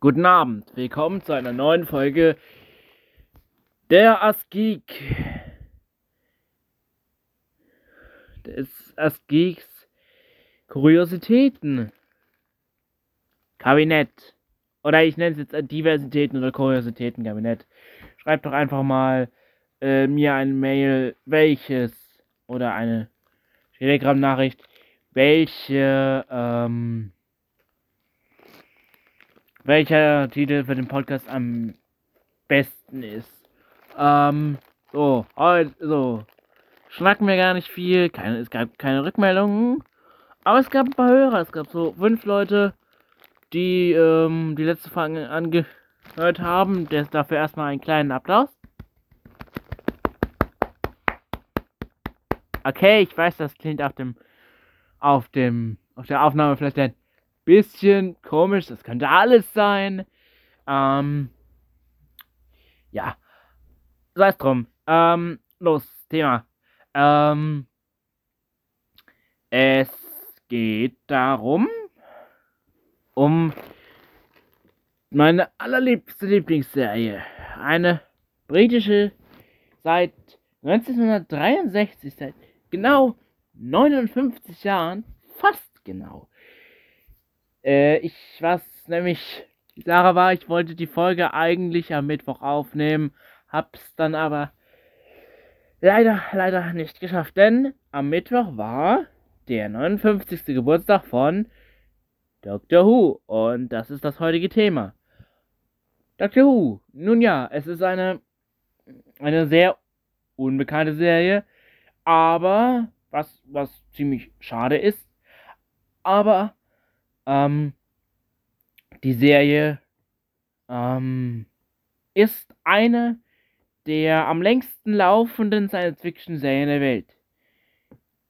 Guten Abend, willkommen zu einer neuen Folge der Askik. Des Askiks Kuriositäten. Kabinett. Oder ich nenne es jetzt Diversitäten oder Kuriositäten Kabinett. Schreibt doch einfach mal äh, mir eine Mail, welches oder eine Telegram-Nachricht, welche ähm, welcher Titel für den Podcast am besten ist. Ähm, so, heute, so. Schnacken wir gar nicht viel, keine, es gab keine Rückmeldungen, aber es gab ein paar Hörer, es gab so fünf Leute, die ähm, die letzte Folge angehört haben. Der ist dafür erstmal einen kleinen Applaus. Okay, ich weiß, das klingt auf dem auf dem auf der Aufnahme vielleicht ein bisschen komisch, das könnte alles sein. Ähm, ja, sei es drum. Ähm, los, Thema. Ähm, es geht darum, um meine allerliebste Lieblingsserie. Eine britische seit 1963, seit genau 59 Jahren, fast genau, äh, ich, was nämlich die Sache war, ich wollte die Folge eigentlich am Mittwoch aufnehmen, hab's dann aber leider, leider nicht geschafft, denn am Mittwoch war der 59. Geburtstag von Doctor Who und das ist das heutige Thema. Doctor Who, nun ja, es ist eine, eine sehr unbekannte Serie, aber was, was ziemlich schade ist, aber ähm, die Serie ähm, ist eine der am längsten laufenden Science-Fiction-Serien der Welt.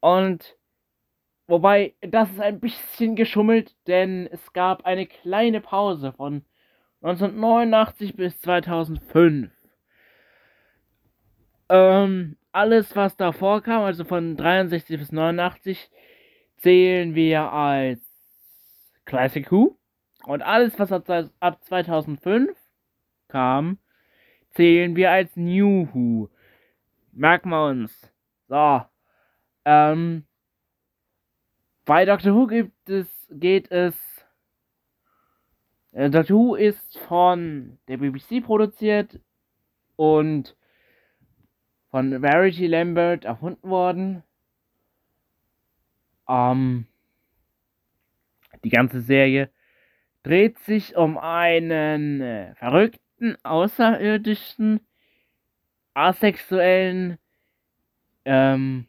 Und wobei, das ist ein bisschen geschummelt, denn es gab eine kleine Pause von 1989 bis 2005. Ähm, alles, was davor kam, also von 63 bis 89, zählen wir als Classic Who. Und alles, was ab 2005 kam, zählen wir als New Who. Merken wir uns. So. Ähm, bei Doctor Who gibt es, geht es. Äh, Doctor Who ist von der BBC produziert und von Verity Lambert erfunden worden. Ähm, die ganze Serie dreht sich um einen äh, verrückten, außerirdischen, asexuellen, ähm,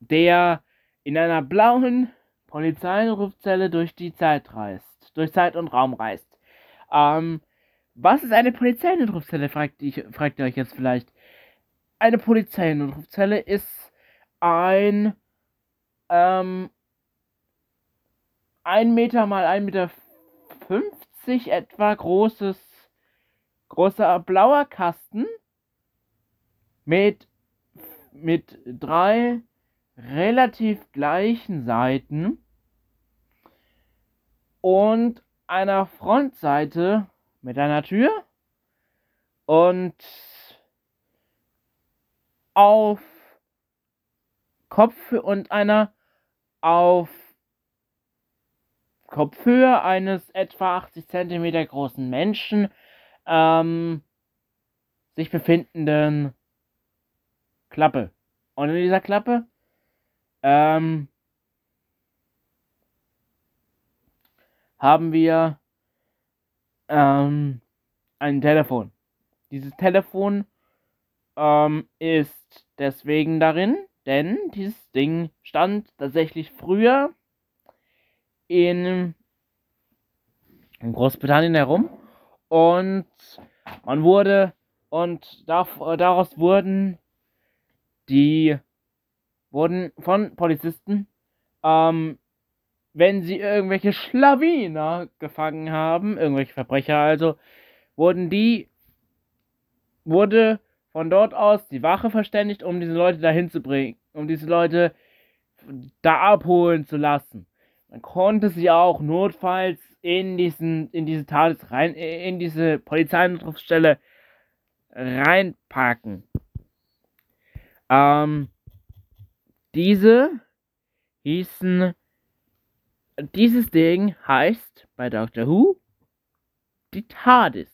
der in einer blauen Polizeirufzelle durch die Zeit reist, durch Zeit und Raum reist. Ähm, was ist eine Polizeinotrufzelle, fragt, fragt ihr euch jetzt vielleicht. Eine Polizeinotrufzelle ist ein ähm, 1 Meter mal 1 Meter 50 etwa großes, großer blauer Kasten mit, mit drei relativ gleichen Seiten und einer Frontseite mit einer Tür und auf Kopf und einer auf Kopfhöhe eines etwa 80 cm großen Menschen ähm, sich befindenden Klappe. Und in dieser Klappe ähm, haben wir ähm, ein Telefon. Dieses Telefon ähm, ist deswegen darin, denn dieses Ding stand tatsächlich früher in, Großbritannien herum und man wurde und da, daraus wurden die wurden von Polizisten, ähm, wenn sie irgendwelche Schlawiner gefangen haben, irgendwelche Verbrecher also, wurden die, wurde von dort aus die Wache verständigt, um diese Leute dahin zu bringen, um diese Leute da abholen zu lassen. Man konnte sie auch notfalls in diesen, in diese Tages rein, in diese Polizeinotrufsstelle reinpacken. Ähm, diese hießen, dieses Ding heißt bei Doctor Who die TARDIS.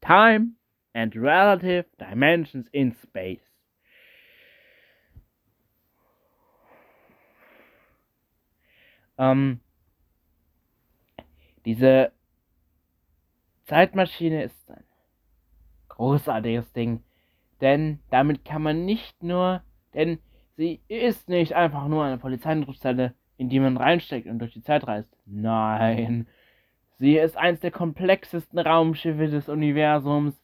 Time and Relative Dimensions in Space. Ähm, diese Zeitmaschine ist ein großartiges Ding, denn damit kann man nicht nur, denn sie ist nicht einfach nur eine Polizeidienststelle, in die man reinsteckt und durch die Zeit reist. Nein, sie ist eines der komplexesten Raumschiffe des Universums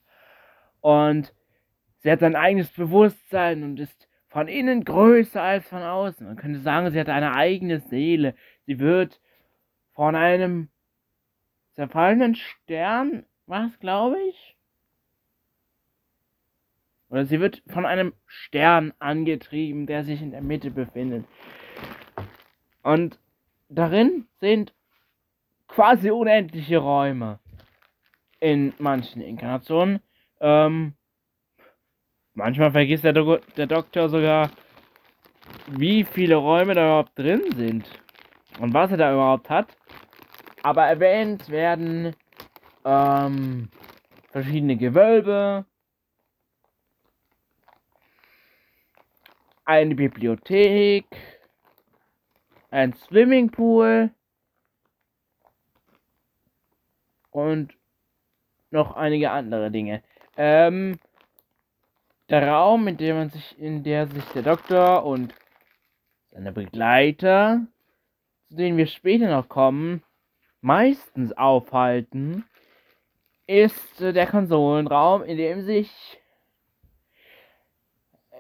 und sie hat sein eigenes Bewusstsein und ist von innen größer als von außen. Man könnte sagen, sie hat eine eigene Seele. Sie wird von einem zerfallenen Stern, was glaube ich? Oder sie wird von einem Stern angetrieben, der sich in der Mitte befindet. Und darin sind quasi unendliche Räume. In manchen Inkarnationen. Ähm, manchmal vergisst der, Do der Doktor sogar, wie viele Räume da überhaupt drin sind. Und was er da überhaupt hat. Aber erwähnt werden ähm, verschiedene Gewölbe, eine Bibliothek, ein Swimmingpool und noch einige andere Dinge. Ähm, der Raum, in dem man sich, in der sich der Doktor und seine Begleiter, zu denen wir später noch kommen, meistens aufhalten, ist der Konsolenraum, in dem sich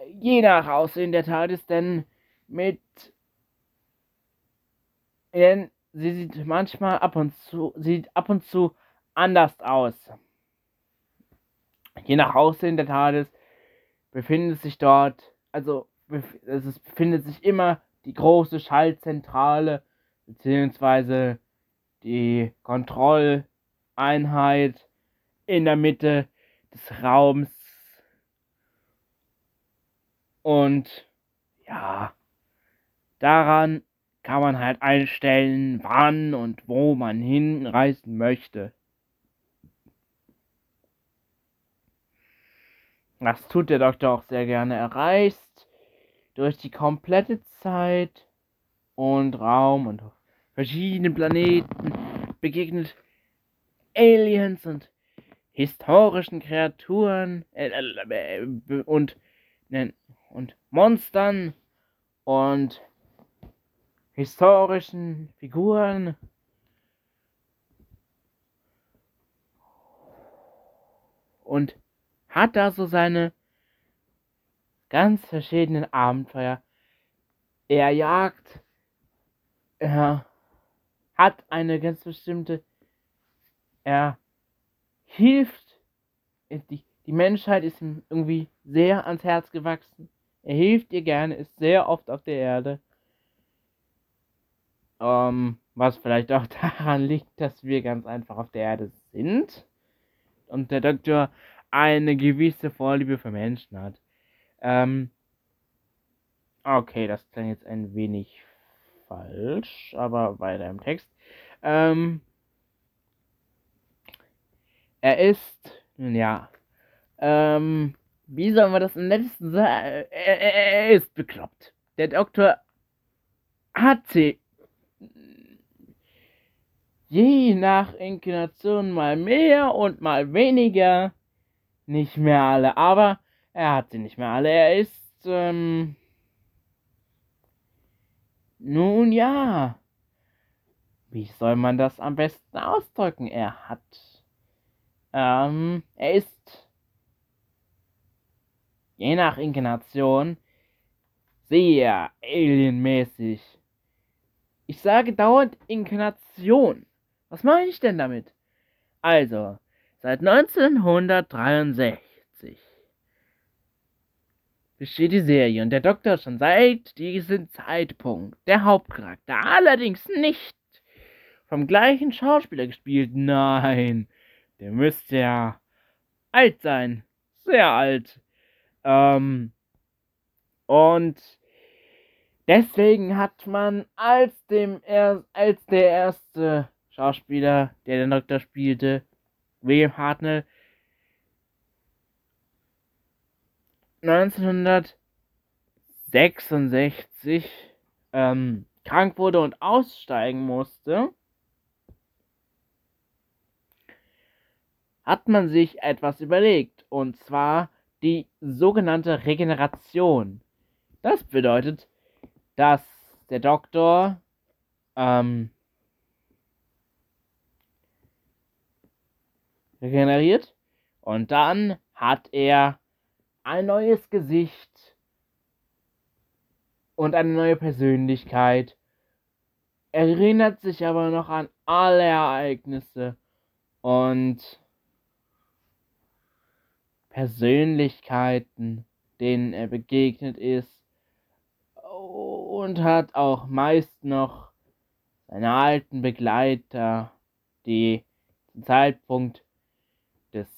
je nach Aussehen der TARDIS denn mit denn sie sieht manchmal ab und zu sieht ab und zu anders aus. Je nach Aussehen der TARDIS befindet sich dort, also es befindet sich immer die große Schaltzentrale beziehungsweise die Kontrolleinheit in der Mitte des Raums und ja, daran kann man halt einstellen, wann und wo man hinreisen möchte. Das tut der Doktor auch sehr gerne. Er reist durch die komplette Zeit und Raum und verschiedene Planeten, begegnet Aliens und historischen Kreaturen äh, äh, und und Monstern und historischen Figuren. Und hat da so seine ganz verschiedenen Abenteuer. Er jagt, er hat eine ganz bestimmte, er hilft, die, die Menschheit ist ihm irgendwie sehr ans Herz gewachsen. Er hilft ihr gerne, ist sehr oft auf der Erde. Ähm, was vielleicht auch daran liegt, dass wir ganz einfach auf der Erde sind. Und der Doktor eine gewisse Vorliebe für Menschen hat. Ähm, okay, das klingt jetzt ein wenig falsch, aber weiter im Text. Ähm, er ist, ja, ähm, wie soll man das am letzten sagen? Er, er, ist bekloppt. Der Doktor hat sie je nach Inkarnation mal mehr und mal weniger. Nicht mehr alle, aber er hat sie nicht mehr alle. Er ist, ähm, nun ja. Wie soll man das am besten ausdrücken? Er hat, ähm, er ist je nach Inkarnation sehr alienmäßig. Ich sage dauernd Inkarnation. Was meine ich denn damit? Also, seit 1963 besteht die Serie und der Doktor schon seit diesem Zeitpunkt der Hauptcharakter. Allerdings nicht vom gleichen Schauspieler gespielt. Nein, der müsste ja alt sein. Sehr alt. Ähm, und deswegen hat man als dem er als der erste Schauspieler, der den Doktor spielte, William Hartnell, 1966 ähm, krank wurde und aussteigen musste, hat man sich etwas überlegt, und zwar die sogenannte Regeneration. Das bedeutet, dass der Doktor ähm, regeneriert und dann hat er ein neues Gesicht und eine neue Persönlichkeit. Er erinnert sich aber noch an alle Ereignisse und Persönlichkeiten, denen er begegnet ist und hat auch meist noch seine alten Begleiter, die zum Zeitpunkt des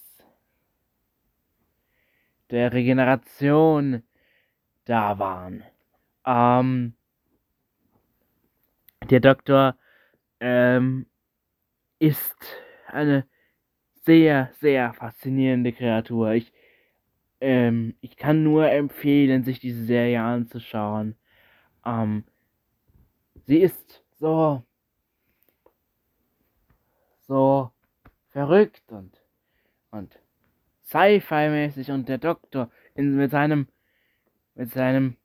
der Regeneration da waren. Ähm, der Doktor ähm, ist eine sehr, sehr faszinierende Kreatur. Ich, ähm, ich kann nur empfehlen, sich diese Serie anzuschauen. Ähm, sie ist so, so verrückt und, und Sci-Fi-mäßig und der Doktor in, mit seinem, mit seinem,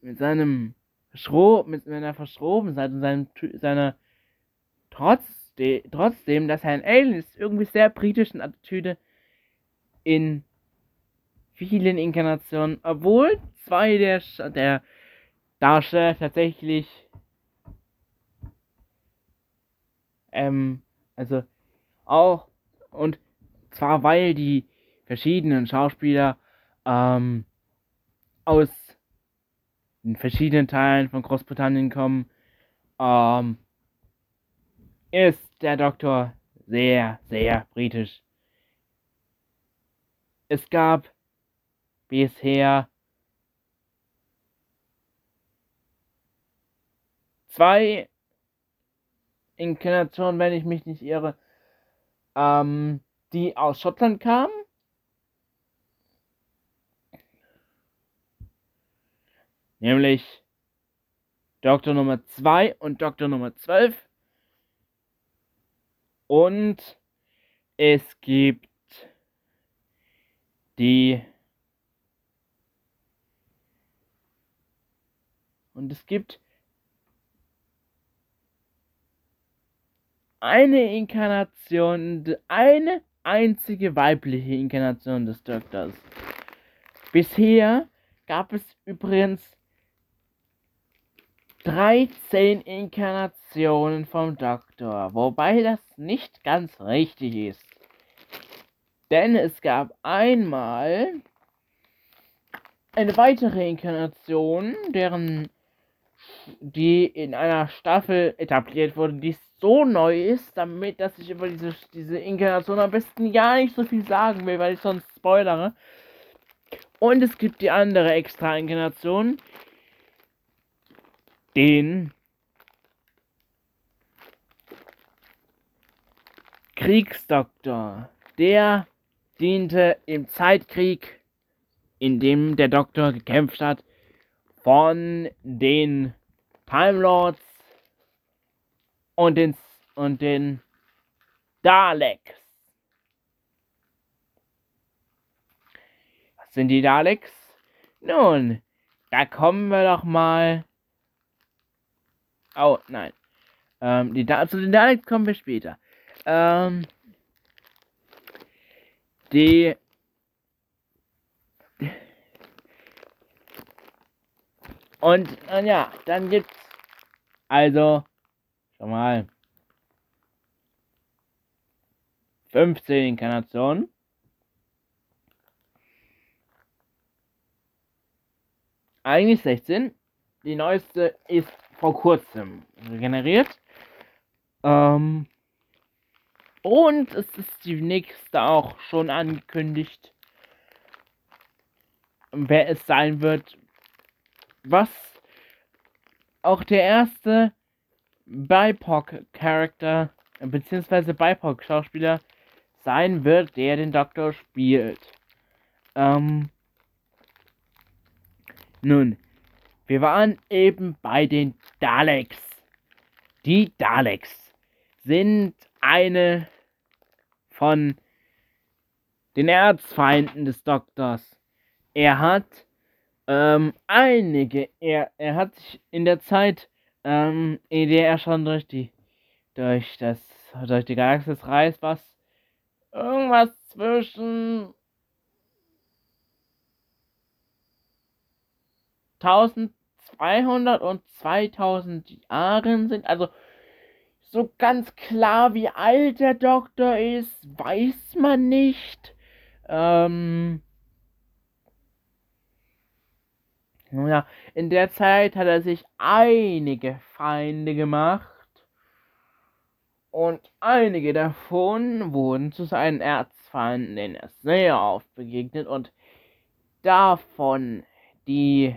mit seinem Verschrob, mit seiner Verschrobenheit und seinem, seiner, trotzdem, trotzdem, dass er ein Alien ist, irgendwie sehr britischen Attitüde in vielen Inkarnationen, obwohl zwei der, der Darsteller tatsächlich, ähm, also auch, und zwar weil die verschiedenen Schauspieler ähm, aus den verschiedenen Teilen von Großbritannien kommen, ähm, ist der Doktor sehr, sehr britisch. Es gab bisher zwei Inkarnationen, wenn ich mich nicht irre. Ähm, die aus Schottland kamen. Nämlich Doktor Nummer 2 und Doktor Nummer 12. Und es gibt die und es gibt eine Inkarnation, eine einzige weibliche Inkarnation des Doktors. Bisher gab es übrigens 13 Inkarnationen vom Doktor, wobei das nicht ganz richtig ist. Denn es gab einmal eine weitere Inkarnation, deren die in einer Staffel etabliert wurde, die so neu ist, damit, dass ich über diese, diese Inkarnation am besten gar nicht so viel sagen will, weil ich sonst spoilere. Und es gibt die andere extra Inkarnation, den Kriegsdoktor. Der diente im Zeitkrieg, in dem der Doktor gekämpft hat, von den Time Lords und den, und den Daleks. Was sind die Daleks? Nun, da kommen wir doch mal. Oh, nein. Ähm, die da zu den Daleks kommen wir später. Ähm, die Und äh, ja, dann gibt's also schon mal 15 Inkarnationen. eigentlich 16. Die neueste ist vor kurzem regeneriert. Ähm, und es ist die nächste auch schon angekündigt, wer es sein wird. Was auch der erste BIPOC-Charakter, beziehungsweise BIPOC-Schauspieler sein wird, der den Doktor spielt. Ähm, nun, wir waren eben bei den Daleks. Die Daleks sind eine von den Erzfeinden des Doktors. Er hat ähm, einige, er, er hat sich in der Zeit, ähm, in der er schon durch die, durch das, durch die Galaxis reist, was irgendwas zwischen 1200 und 2000 Jahren sind. Also so ganz klar, wie alt der Doktor ist, weiß man nicht. Ähm, ja, in der Zeit hat er sich einige Feinde gemacht. Und einige davon wurden zu seinen Erzfeinden, denen er sehr oft begegnet. Und davon die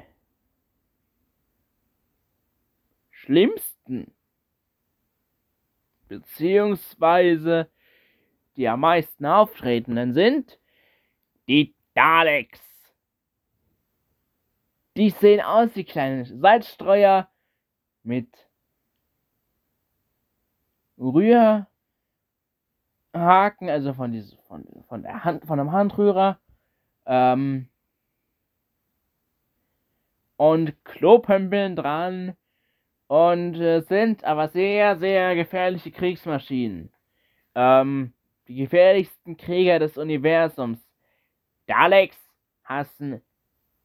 schlimmsten, beziehungsweise die am meisten auftretenden sind die Daleks. Die sehen aus wie kleine Salzstreuer mit Rührhaken, also von, diese, von, von der Hand, von einem Handrührer. Ähm, und Klopömpeln dran und äh, sind aber sehr, sehr gefährliche Kriegsmaschinen. Ähm, die gefährlichsten Krieger des Universums. Daleks hassen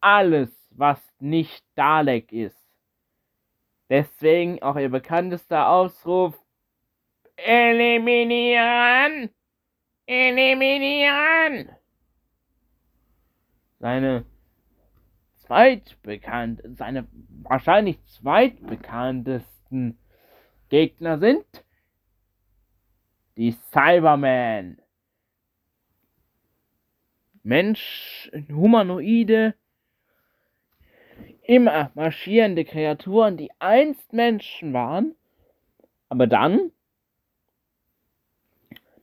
alles, was nicht Dalek ist. Deswegen auch ihr bekanntester Ausruf: Eliminieren! Eliminieren! Seine zweitbekannt, seine wahrscheinlich zweitbekanntesten Gegner sind die Cybermen. Mensch, humanoide, immer marschierende Kreaturen, die einst Menschen waren, aber dann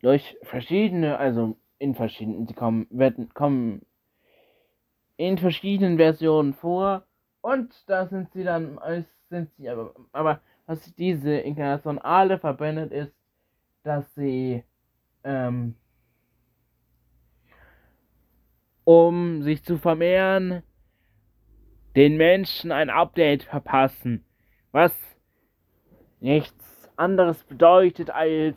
durch verschiedene, also in verschiedenen, sie kommen, werden, kommen in verschiedenen Versionen vor und da sind sie dann, sind sie aber, aber was diese Inkarnation alle verbindet ist, dass sie ähm, um sich zu vermehren, den Menschen ein Update verpassen, was nichts anderes bedeutet, als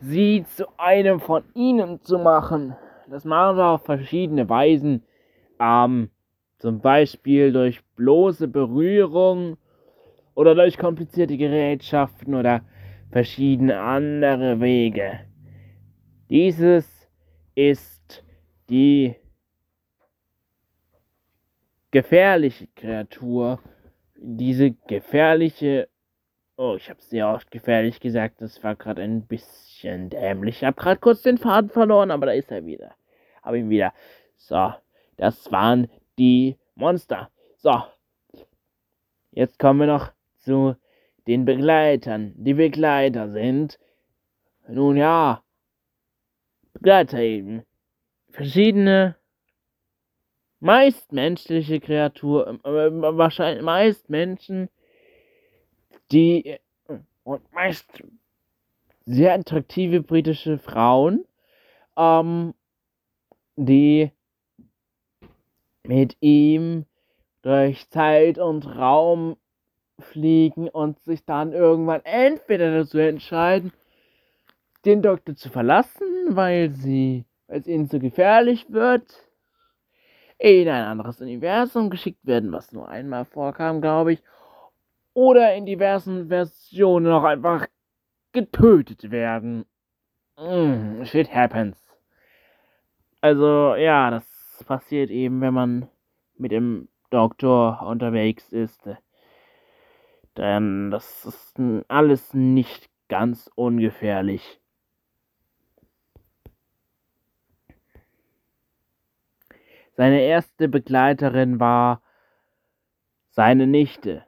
sie zu einem von ihnen zu machen. Das machen wir auf verschiedene Weisen. Ähm, zum Beispiel durch bloße Berührung oder durch komplizierte Gerätschaften oder verschiedene andere Wege. Dieses ist die gefährliche Kreatur. Diese gefährliche. Oh, ich habe sehr oft gefährlich gesagt. Das war gerade ein bisschen dämlich. Ich habe gerade kurz den Faden verloren, aber da ist er wieder. Habe ihn wieder. So. Das waren die Monster. So. Jetzt kommen wir noch zu den Begleitern. Die Begleiter sind, nun ja, Begleiter eben. Verschiedene, meist menschliche Kreaturen, äh, wahrscheinlich meist Menschen, die und meist sehr attraktive britische Frauen, ähm, die mit ihm durch Zeit und Raum fliegen und sich dann irgendwann entweder dazu entscheiden, den Doktor zu verlassen, weil sie, weil es ihnen zu gefährlich wird, in ein anderes Universum geschickt werden, was nur einmal vorkam, glaube ich, oder in diversen Versionen auch einfach getötet werden. Mm, shit happens. Also, ja, das passiert eben, wenn man mit dem Doktor unterwegs ist. Denn das ist alles nicht ganz ungefährlich. Seine erste Begleiterin war seine Nichte.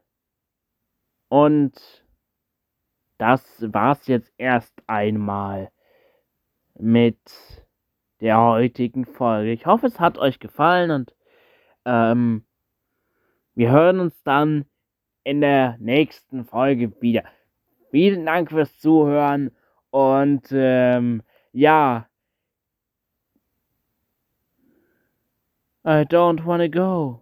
Und das war's jetzt erst einmal mit der heutigen Folge. Ich hoffe, es hat euch gefallen und ähm, wir hören uns dann in der nächsten Folge wieder. Vielen Dank fürs Zuhören und ähm, ja. I don't wanna go.